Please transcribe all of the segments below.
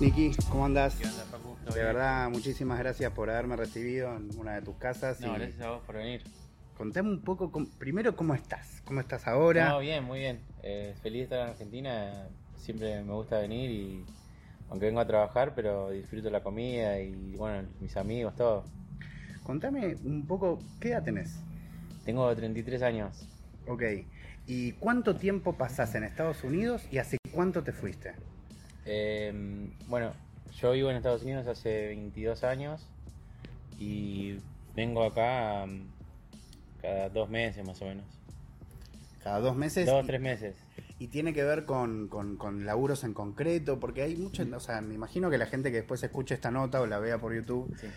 Niki, ¿cómo andás? ¿Qué onda, Facu? ¿Todo De verdad, muchísimas gracias por haberme recibido en una de tus casas. No, y gracias a vos por venir. Contame un poco, cómo- primero, ¿cómo estás? ¿Cómo estás ahora? No, bien, muy bien. Eh, feliz de estar en Argentina. Siempre me gusta venir y aunque vengo a trabajar, pero disfruto la comida y bueno, mis amigos, todo. Contame un poco, ¿qué edad tenés? Tengo 33 años. Ok. ¿Y cuánto tiempo pasás en Estados Unidos y hace cuánto te fuiste? Eh, bueno, yo vivo en Estados Unidos hace 22 años y vengo acá um, cada dos meses más o menos. Cada dos meses. Dos, y, tres meses. y tiene que ver con, con- con laburos en concreto, porque hay mucho, o sea, me imagino que la gente que después escuche esta nota o la vea por YouTube, Sí.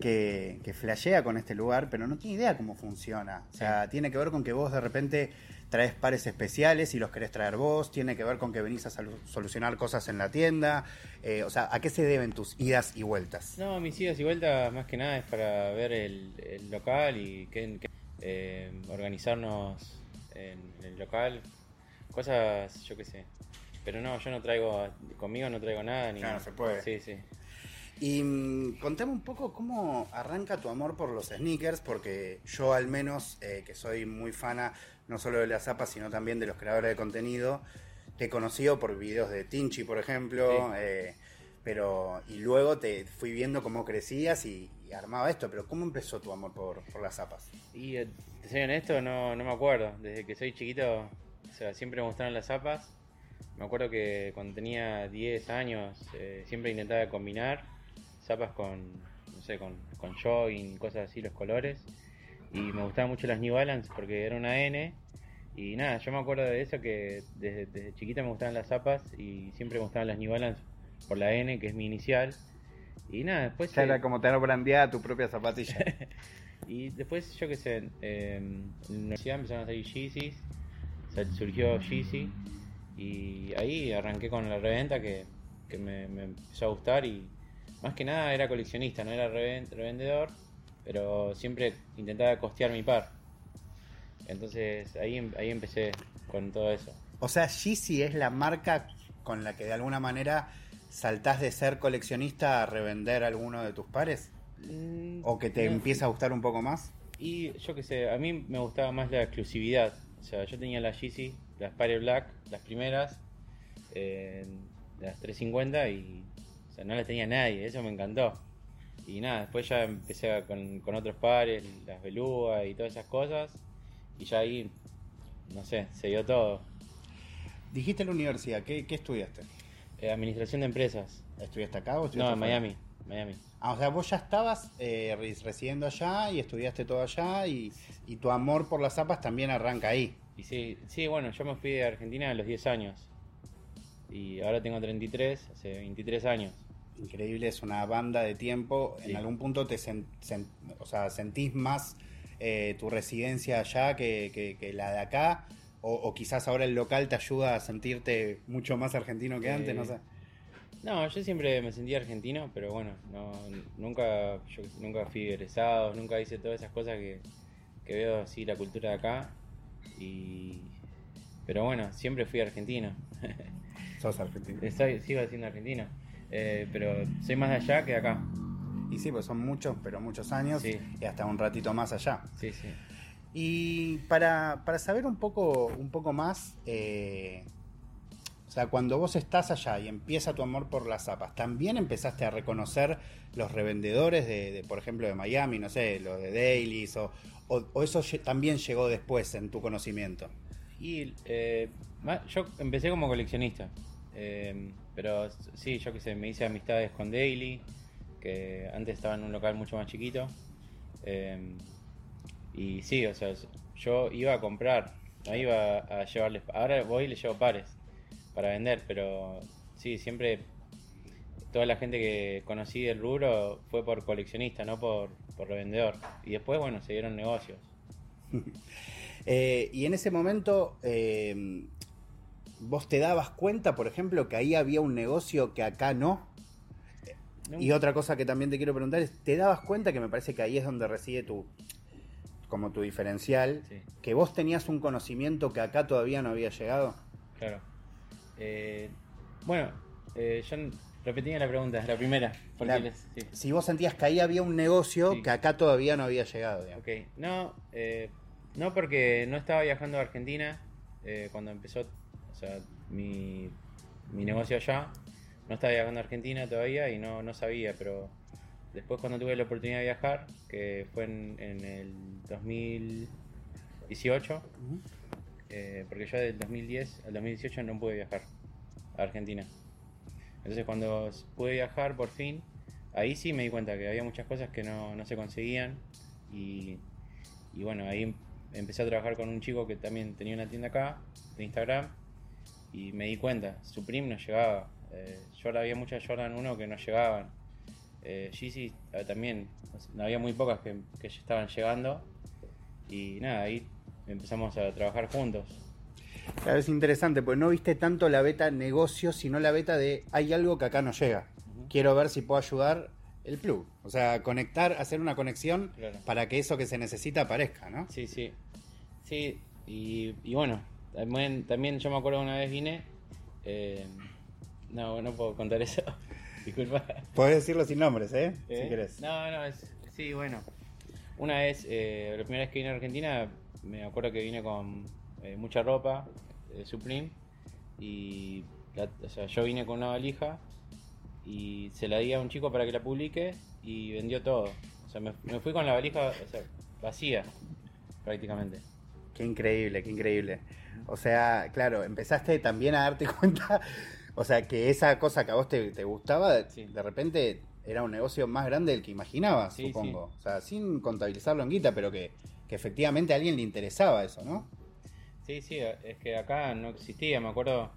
que, que flashea con este lugar, pero no tiene idea cómo funciona. O sea, tiene que ver con que vos de repente traes pares especiales y los querés traer vos, tiene que ver con que venís a solu- solucionar cosas en la tienda. eh, o sea, ¿a qué se deben tus idas y vueltas? No, mis idas y vueltas más que nada es para ver el, el local y que, que- eh, organizarnos en el local, cosas, yo qué sé. Pero no, yo no traigo, conmigo no traigo nada. Ni, Claro, se puede. Sí, sí. Y mm, contame un poco cómo arranca tu amor por los sneakers, porque yo al menos, eh, que soy muy fana no solo de las zapas, sino también de los creadores de contenido, te he conocido por videos de Tinchi, por ejemplo, Sí. eh, pero y luego te fui viendo cómo crecías y, y armaba esto, pero ¿cómo empezó tu amor por, por las zapas? Y eh, te soy honesto, no, no me acuerdo. Desde que soy chiquito, o sea, siempre me gustaron las zapas. Me acuerdo que cuando tenía 10 años eh, siempre intentaba combinar zapas con, no sé, con, con jogging, cosas así, los colores. Y me gustaban mucho las New Balance porque era una N. Y nada, yo me acuerdo de eso que desde, desde chiquita me gustaban las zapas y siempre me gustaban las New Balance por la N, que es mi inicial. Y nada, después... Ya eh, era como tener brandeada tu propia zapatilla. y después, yo qué sé, eh, en la universidad empezaron a salir Yeezys, surgió Yeezy, y ahí arranqué con la reventa que, que me, me empezó a gustar y más que nada era coleccionista, no era reven- revendedor, pero siempre intentaba costear mi par. Entonces ahí, em- ahí empecé con todo eso. O sea, Yeezy es la marca con la que de alguna manera saltás de ser coleccionista a revender alguno de tus pares. ¿O que te No. empieza a gustar un poco más? Y yo qué sé, a mí me gustaba más la exclusividad. O sea, yo tenía las Yeezy, las Spire Black, las primeras, eh, las 350 y o sea, no las tenía nadie, eso me encantó. Y nada, después ya empecé a- con, con otros pares, las Beluga y todas esas cosas. Y ya ahí, no sé, se dio todo. Dijiste la universidad, ¿qué, qué estudiaste? Eh, administración de empresas. ¿Estudiaste acá o No, estudiaste en afuera? Miami, Miami. Ah, o sea, vos ya estabas eh, res- residiendo allá y estudiaste todo allá y, y tu amor por las zapas también arranca ahí. Y sí, sí, bueno, yo me fui de Argentina a los 10 años. Y ahora tengo 33, hace 23 años. Increíble, es una banda de tiempo. Sí. En algún punto te sen- sen- o sea, sentís más eh, tu residencia allá que, que- que la de acá. O, o quizás ahora el local te ayuda a sentirte mucho más argentino que antes, Eh, no sé. No, yo siempre me sentí argentino, pero bueno, no, nunca, yo nunca fui egresado, nunca hice todas esas cosas que, que veo así la cultura de acá. Y, pero bueno, siempre fui argentino. Sos argentino. Estoy, sigo siendo argentino, eh, pero soy más de allá que de acá. Y sí, pues son muchos, pero muchos años Sí. y hasta un ratito más allá. Sí, sí. Y para, para saber un poco, un poco más, eh, o sea, cuando vos estás allá y empieza tu amor por las zapas, ¿también empezaste a reconocer los revendedores de, de, por ejemplo, de Miami, no sé, los de Dailies, o, o- o eso también llegó después en tu conocimiento? Y eh, yo empecé como coleccionista, eh, pero sí, yo que sé, me hice amistades con Daily, que antes estaba en un local mucho más chiquito. eh, y sí, o sea, yo iba a comprar, no iba a llevarles. Ahora voy y les llevo pares para vender, pero sí, siempre toda la gente que conocí del rubro fue por coleccionista, no por, por revendedor. Y después, bueno, se dieron negocios. Eh, y en ese momento, eh, ¿vos te dabas cuenta, por ejemplo, que ahí había un negocio que acá no? Y otra cosa que también te quiero preguntar es, ¿te dabas cuenta que me parece que ahí es donde reside tu como tu diferencial, Sí. que vos tenías un conocimiento que acá todavía no había llegado? Claro. Eh, bueno, eh, yo Repetime la pregunta, la primera. La- les- sí. Si vos sentías que ahí había un negocio Sí. que acá todavía no había llegado. digamos. Ok, no, eh, no porque no estaba viajando a Argentina eh, cuando empezó, o sea, mi, mi negocio allá. No estaba viajando a Argentina todavía y no, no sabía, pero después cuando tuve la oportunidad de viajar, que fue en, en el 2018, Ujú. eh, porque yo del 2010 al 2018 no pude viajar a Argentina. Entonces cuando pude viajar por fin, ahí sí me di cuenta que había muchas cosas que no, no se conseguían y, y bueno, ahí em- empecé a trabajar con un chico que también tenía una tienda acá, de Instagram, y me di cuenta, Supreme no llegaba, eh, Jordan- había muchas Jordan 1 que no llegaban, eh, Yeezy eh, también, había muy pocas que, que estaban llegando y nada, ahí empezamos a trabajar juntos. Claro, es interesante, porque no viste tanto la beta negocio, sino la beta de hay algo que acá no llega. Quiero ver si puedo ayudar el plug. O sea, conectar, hacer una conexión Claro. para que eso que se necesita aparezca, ¿no? Sí, sí. Sí, y, y bueno, también, también yo me acuerdo una vez vine. eh, no, no puedo contar eso. Disculpa. Podés decirlo sin nombres, ¿eh? ¿Eh? Si querés. No, no, es, sí, bueno. Una vez, eh, la primera vez que vine a Argentina, me acuerdo que vine con eh, mucha ropa, eh, Supreme, y la- o sea, yo vine con una valija y se la di a un chico para que la publique y vendió todo. O sea, me, me fui con la valija o sea, vacía, prácticamente. Qué increíble, qué increíble. O sea, claro, empezaste también a darte cuenta, o sea, que esa cosa que a vos te, te gustaba, Sí. de repente era un negocio más grande del que imaginabas, Sí, supongo. O sea, sin contabilizarlo en guita, pero que, que efectivamente a alguien le interesaba eso, ¿no? Sí, sí, es que acá no existía, me acuerdo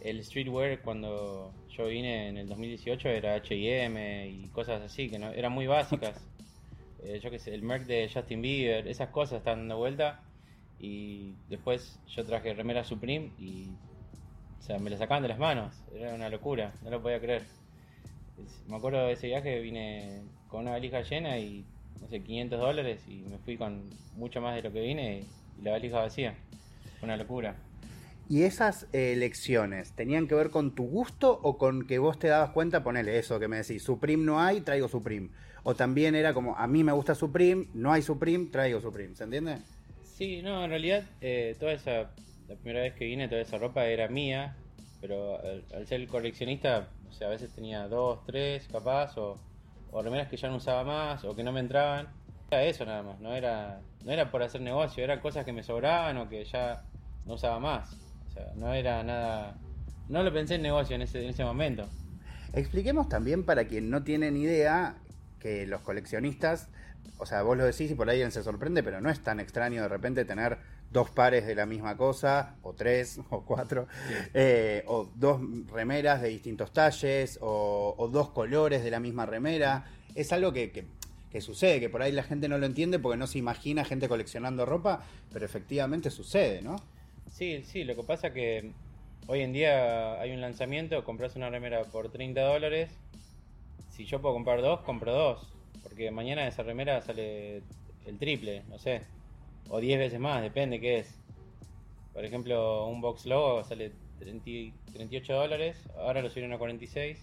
el streetwear cuando yo vine en el 2018 era H&M y cosas así que no eran muy básicas. Eh, yo qué sé, el merch de Justin Bieber, esas cosas están dando vuelta y después yo traje remera Supreme y o sea, me la sacaban de las manos, era una locura, no lo podía creer. Me acuerdo de ese viaje, vine con una valija llena y no sé, 500 dólares y me fui con mucho más de lo que vine y, la valija vacía. Una locura. ¿Y esas eh, elecciones tenían que ver con tu gusto o con que vos te dabas cuenta, ponele eso que me decís, Supreme no hay, traigo Supreme? O también era como, a mí me gusta Supreme, no hay Supreme, traigo Supreme, ¿se entiende? Sí, no, en realidad eh, toda esa, la primera vez que vine toda esa ropa era mía, pero al, ser coleccionista, o sea, a veces tenía dos, tres capaz, o, o remeras que ya no usaba más, o que no me entraban. Era eso nada más, no era, no era por hacer negocio, eran cosas que me sobraban o que ya no usaba más. O sea, no era nada, no lo pensé en negocio en ese, en ese momento. Expliquemos también para quien no tiene ni idea que los coleccionistas, o sea, vos lo decís y por ahí alguien se sorprende, pero no es tan extraño de repente tener dos pares de la misma cosa, o tres, o cuatro, eh, o dos remeras de distintos talles, o, o dos colores de la misma remera. Es algo que, que- que sucede, que por ahí la gente no lo entiende porque no se imagina gente coleccionando ropa, pero efectivamente sucede, ¿no? Sí, sí, lo que pasa que hoy en día hay un lanzamiento, compras una remera por 30 dólares. Si yo puedo comprar dos, compro dos. Porque mañana esa remera sale el triple, no sé. O 10 veces más, depende qué es. Por ejemplo, un box logo sale 30 y- 38 dólares, ahora lo subieron a 46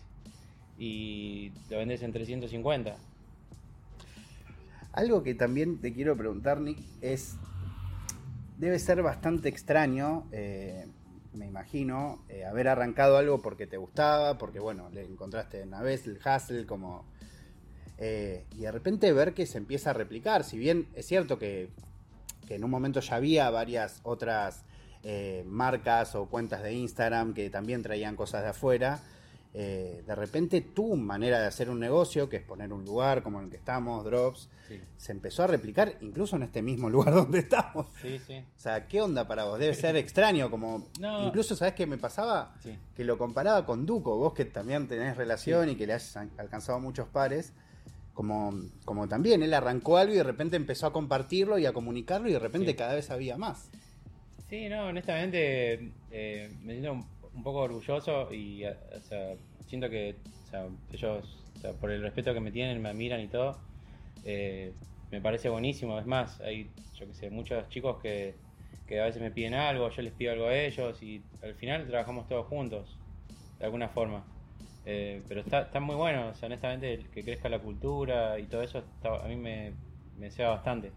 y lo vendes en 350. Algo que también te quiero preguntar, Nick, es. Debe ser bastante extraño, eh, me imagino, eh, haber arrancado algo porque te gustaba, porque, bueno, le encontraste una vez el hustle como. eh, y de repente ver que se empieza a replicar. Si bien es cierto que, que en un momento ya había varias otras eh, marcas o cuentas de Instagram que también traían cosas de afuera. Eh, de repente tu manera de hacer un negocio, que es poner un lugar como en el que estamos, Drops, Sí, se empezó a replicar incluso en este mismo lugar donde estamos. sí, sí. O sea, ¿qué onda para vos? Debe ser extraño, como... No. Incluso, ¿sabes qué me pasaba? Que lo comparaba con Duco, vos que también tenés relación y que le has an- alcanzado muchos pares, como, como también él arrancó algo y de repente empezó a compartirlo y a comunicarlo y de repente cada vez había más. Sí, no, honestamente eh, me siento un, un poco orgulloso y o sea, siento que o sea, ellos, por el respeto que me tienen, me admiran y todo, eh, me parece buenísimo. Es más, hay, yo que sé, muchos chicos que, que a veces me piden algo, yo les pido algo a ellos y al final trabajamos todos juntos, de alguna forma. Eh, pero está, está muy bueno, honestamente, que crezca la cultura y todo eso, a mí me, me ceba bastante.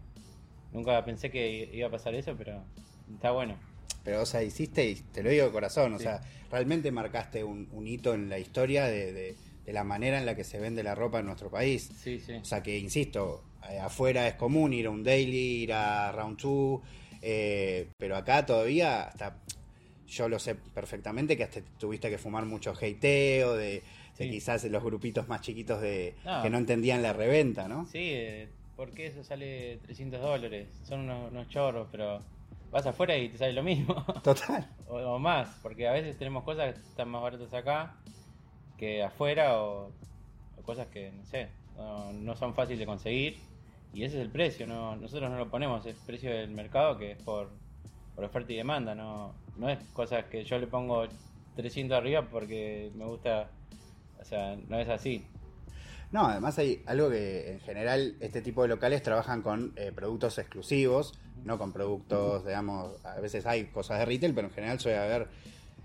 Nunca pensé que iba a pasar eso, pero está bueno. Pero, o sea, hiciste, y te lo digo de corazón, o Sí. sea, realmente marcaste un, un hito en la historia de, de- de la manera en la que se vende la ropa en nuestro país. Sí, sí. O sea, que insisto, eh, afuera es común ir a un daily, ir a round two, eh, pero acá todavía, hasta yo lo sé perfectamente que hasta tuviste que fumar mucho hateo, de, de Sí. quizás los grupitos más chiquitos de No. que no entendían la reventa, ¿no? Sí, eh, ¿por qué eso sale 300 dólares? Son unos, unos chorros, pero vas afuera y te sale lo mismo. Total. o, o más, porque a veces tenemos cosas que están más baratas acá que afuera o, o cosas que, no sé, no, no son fáciles de conseguir. Y ese es el precio, no nosotros no lo ponemos, es precio del mercado que es por, por oferta y demanda, no, no es cosas que yo le pongo 300 arriba porque me gusta, o sea, no es así. No, además hay algo que en general este tipo de locales trabajan con eh, productos exclusivos, no con productos, digamos, a veces hay cosas de retail, pero en general suele haber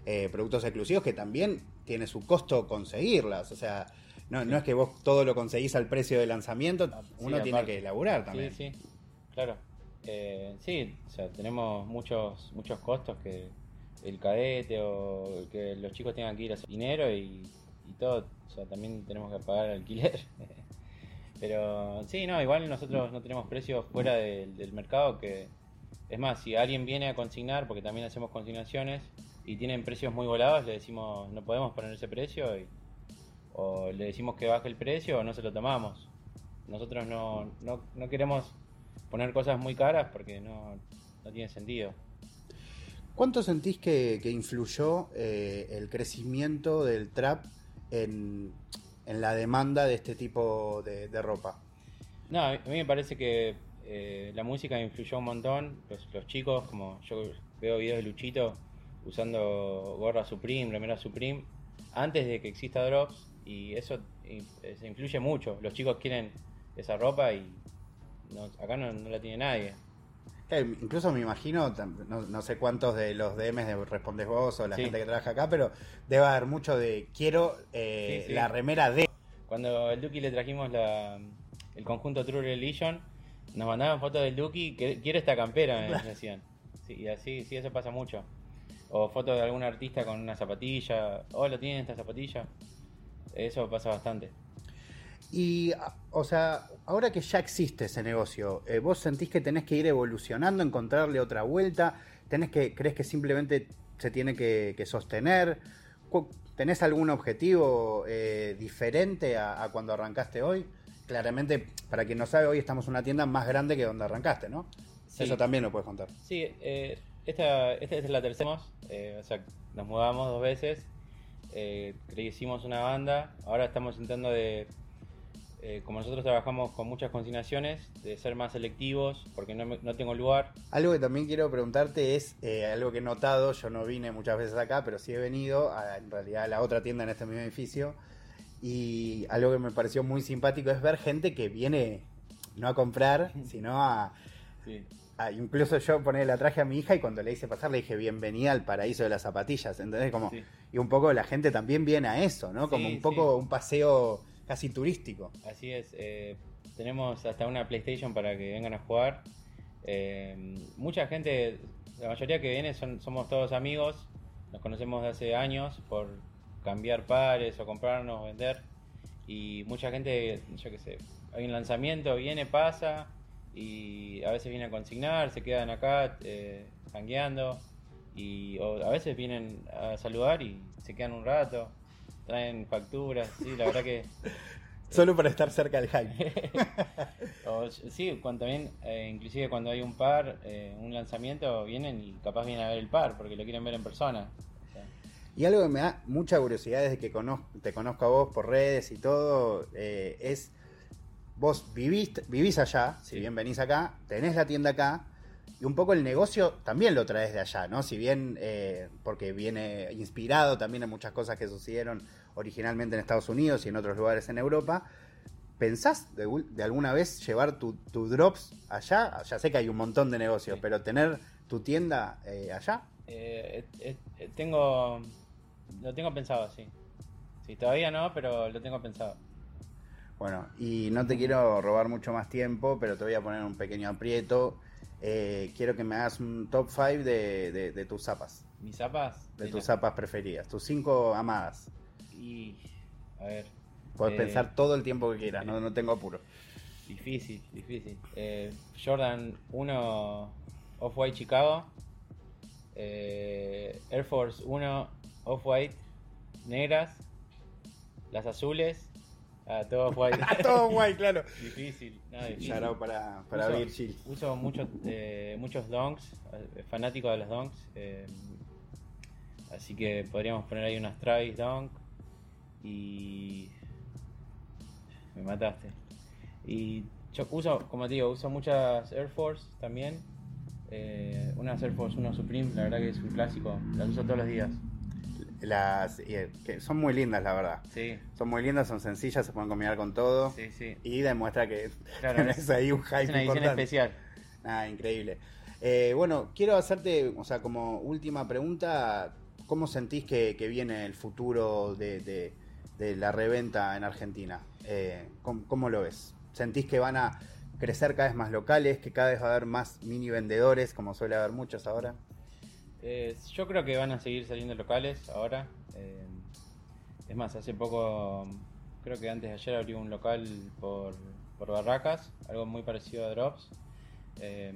eh, productos exclusivos que también tiene su costo conseguirlas. O sea, no, no es que vos todo lo conseguís al precio de lanzamiento, uno Sí, tiene aparte. que elaborar también. Sí, sí, claro. Eh, sí, o sea, tenemos muchos muchos costos que el cadete o que los chicos tengan que ir a hacer dinero y, y todo, o sea, también tenemos que pagar alquiler. Pero sí, no, igual nosotros no tenemos precios fuera del, mercado que es más, si alguien viene a consignar, porque también hacemos consignaciones y tienen precios muy volados, le decimos no podemos poner ese precio o le decimos que baje el precio o no se lo tomamos. Nosotros no, no, no queremos poner cosas muy caras porque no, no tiene sentido. ¿Cuánto sentís que, que influyó eh, el crecimiento del trap en, en la demanda de este tipo de, ropa? No, a mí me parece que eh, la música influyó un montón. Los, los chicos, como yo veo videos de Luchito usando gorra Supreme, remera Supreme, antes de que exista Drops, y eso eh, se influye mucho. Los chicos quieren esa ropa y acá no la tiene nadie. Eh, incluso me imagino, no, no sé cuántos de los DMs de respondes vos o la Sí. gente que trabaja acá, pero debe haber mucho de quiero eh, Sí, sí. la remera de. Cuando al Duki le trajimos la, el conjunto True Religion, nos mandaban fotos del Duki, que quiero esta campera, me decían. Sí, y así, sí, eso pasa mucho. O fotos de algún artista con una zapatilla, oh, lo tienen esta zapatilla. Eso pasa bastante. Y, a- o sea, ahora que ya existe ese negocio, eh, ¿vos sentís que tenés que ir evolucionando, encontrarle otra vuelta? ¿Tenés que, ¿Crees que simplemente se tiene que, que sostener? ¿Tenés algún objetivo eh, diferente a, a cuando arrancaste hoy? Claramente, para quien no sabe, hoy estamos en una tienda más grande que donde arrancaste, ¿no? Sí. Eso también lo puedes contar. Sí, eh, esta, esta es la tercera, eh, o sea, nos mudamos dos veces, eh, hicimos una banda, ahora estamos intentando de, eh, como nosotros trabajamos con muchas consignaciones, de ser más selectivos, porque no, no tengo lugar. Algo que también quiero preguntarte es eh, algo que he notado, yo no vine muchas veces acá, pero sí he venido a, en realidad a la otra tienda en este mismo edificio y algo que me pareció muy simpático es ver gente que viene no a comprar, sino a, Sí. incluso yo poner la traje a mi hija y cuando le hice pasar le dije bienvenida al paraíso de las zapatillas, ¿entendés? Como, Sí. Y un poco la gente también viene a eso, ¿no? Como Sí, un poco sí. un paseo casi turístico. Así es, eh, tenemos hasta una PlayStation para que vengan a jugar. Eh, mucha gente, la mayoría que viene son, somos todos amigos, nos conocemos de hace años por cambiar pares o comprarnos o vender. Y mucha gente, yo qué sé, hay un lanzamiento, viene, pasa y a veces viene a consignar, se quedan acá eh, y o a veces vienen a saludar y se quedan un rato, traen facturas, sí, la verdad que Solo para estar cerca del hype. o, sí, cuando también, eh, inclusive cuando hay un par, eh, un lanzamiento, vienen y capaz vienen a ver el par porque lo quieren ver en persona. O sea, Y algo que me da mucha curiosidad desde que conozco, te conozco a vos por redes y todo, eh, es vos vivís, vivís allá, si bien venís acá, tenés la tienda acá, y un poco el negocio también lo traes de allá, ¿no? Si bien, eh, porque viene inspirado también en muchas cosas que sucedieron originalmente en Estados Unidos y en otros lugares en Europa, ¿pensás de, alguna vez llevar tu, tu drops allá? Ya sé que hay un montón de negocios, Sí. pero tener tu tienda eh, allá. eh, tengo, lo tengo pensado, sí. Sí, todavía no, pero lo tengo pensado. Bueno, y no te quiero robar mucho más tiempo, pero te voy a poner un pequeño aprieto. Eh, quiero que me hagas un top 5 de, de- de tus zapas, ¿Mis zapas? de tus zapas preferidas, tus cinco amadas. Y. A ver. Puedes eh, pensar todo el tiempo que quieras, no, no tengo apuro. Difícil, difícil. Eh, Jordan 1 Off-White Chicago. Eh, Air Force 1 Off-White negras. Las azules. Ah, todo Off-White. todo guay, claro. difícil, no, difícil. Para, para uso, Virgil. Uso muchos, eh, muchos donks, eh, fanático de los donks. eh, así que podríamos poner ahí unas Travis Dunk. Y. Me mataste. Y yo uso, como te digo, uso muchas Air Force también. Eh, unas Air Force 1 Supreme, la verdad que es un clásico. Las uso todos los días. Las, eh, que son muy lindas, la verdad. Sí, Son muy lindas, son sencillas, se pueden combinar con todo. sí, sí. Y demuestra que Claro, tenés es- ahí un Es hype una edición importante. especial. Ah, increíble. Eh, bueno, quiero hacerte, o sea, como última pregunta, ¿cómo sentís que, que viene el futuro de, de- de la reventa en Argentina? Eh, ¿cómo, cómo lo ves? ¿Sentís que van a crecer cada vez más locales, que cada vez va a haber más mini vendedores, como suele haber muchos ahora? Eh, yo creo que van a seguir saliendo locales ahora. Eh, es más, hace poco, creo que antes de ayer abrió un local por, por Barracas, algo muy parecido a Drops. Eh,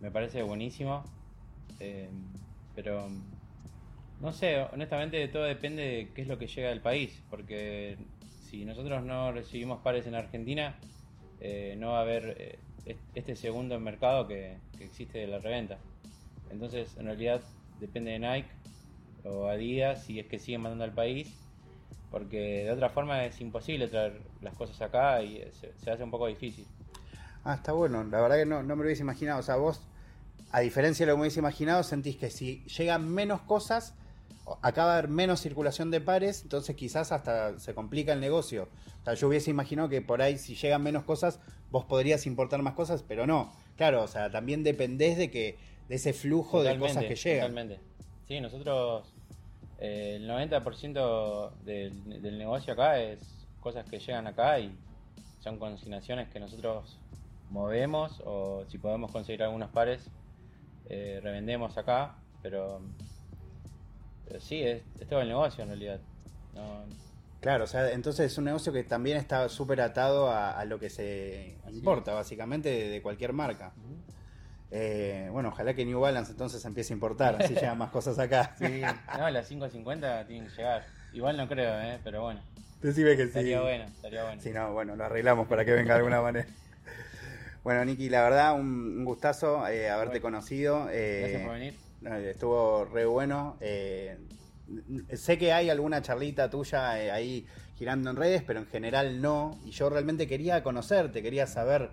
me parece buenísimo. Pero no sé, honestamente todo depende de qué es lo que llega del país. Porque si nosotros no recibimos pares en Argentina, no va a haber est- este segundo mercado que existe de la reventa. Entonces, en realidad, depende de Nike o Adidas si es que siguen mandando al país, porque de otra forma es imposible traer las cosas acá y se, hace un poco difícil. Ah, está bueno. La verdad que no, no me lo hubiese imaginado. O sea, vos, a diferencia de lo que me hubiese imaginado, sentís que si llegan menos cosas, acá va a haber menos circulación de pares, entonces quizás hasta se complica el negocio. O sea, yo hubiese imaginado que por ahí si llegan menos cosas, vos podrías importar más cosas, pero no. Claro, o sea, también dependés de que de ese flujo de cosas que llegan. Totalmente. Sí, nosotros eh, el 90% del, del negocio acá es cosas que llegan acá y son consignaciones que nosotros movemos o si podemos conseguir algunos pares eh, revendemos acá, pero, pero sí, es, es todo el negocio en realidad. No, Claro, o sea, entonces es un negocio que también está súper atado a, a lo que se Así importa, básicamente, de, de cualquier marca. Eh, bueno, ojalá que New Balance entonces empiece a importar, así llegan más cosas acá. Sí, no, las 5.50 tienen que llegar. Igual no creo, ¿eh? pero bueno, Decime que sí. estaría bueno, estaría bueno. Si no, bueno, lo arreglamos para que venga de alguna manera. Bueno, Nicky, la verdad, un, gustazo eh, haberte Bueno. conocido. eh, Gracias por venir. estuvo re bueno. eh, sé que hay alguna charlita tuya ahí girando en redes, pero en general no. Y yo realmente quería conocerte, quería saber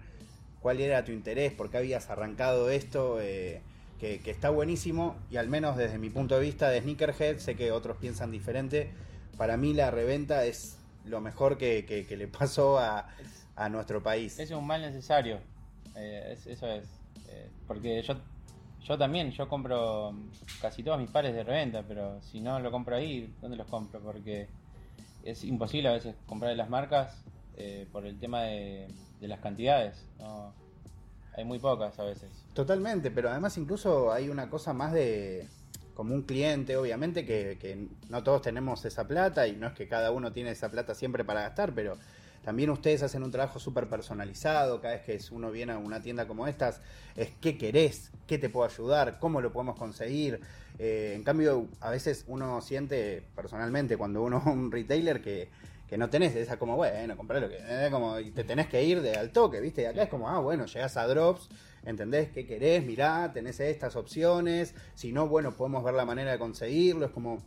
cuál era tu interés, por qué habías arrancado esto, eh, que, está buenísimo. Y al menos desde mi punto de vista de Sneakerhead, sé que otros piensan diferente. Para mí la reventa es lo mejor que, le pasó a, a nuestro país. Es un mal necesario. eh, es- eso es. Eh, porque yo yo también, yo compro casi todos mis pares de reventa, pero si no lo compro ahí, ¿dónde los compro? Porque es imposible a veces comprar las marcas por el tema de, de las cantidades. ¿no? Hay muy pocas a veces. Totalmente, pero además incluso hay una cosa más de como un cliente, obviamente, que, no todos tenemos esa plata y no es que cada uno tiene esa plata siempre para gastar, pero también ustedes hacen un trabajo súper personalizado, cada vez que uno viene a una tienda como estas, es qué querés, qué te puedo ayudar, cómo lo podemos conseguir. Eh, en cambio, a veces uno siente personalmente cuando uno es un retailer que, que no tenés esa como, bueno, compré lo que... eh, como, y te tenés que ir de al toque, ¿viste? Y acá es como, ah, bueno, llegás a Drops, ¿entendés qué querés? Mirá, tenés estas opciones, si no, bueno, podemos ver la manera de conseguirlo, es como...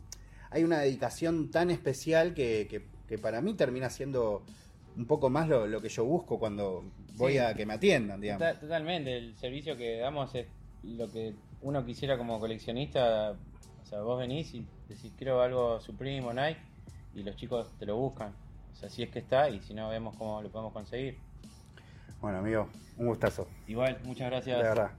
Hay una dedicación tan especial que, que, que para mí termina siendo un poco más lo, lo que yo busco cuando voy Sí. a que me atiendan, digamos. Tota- Totalmente, el servicio que damos es lo que uno quisiera como coleccionista. O sea, vos venís y decís quiero algo Supreme o Nike y los chicos te lo buscan. O sea, si es que está y si no, vemos cómo lo podemos conseguir. Bueno, amigo, un gustazo, Igual, muchas gracias. de verdad.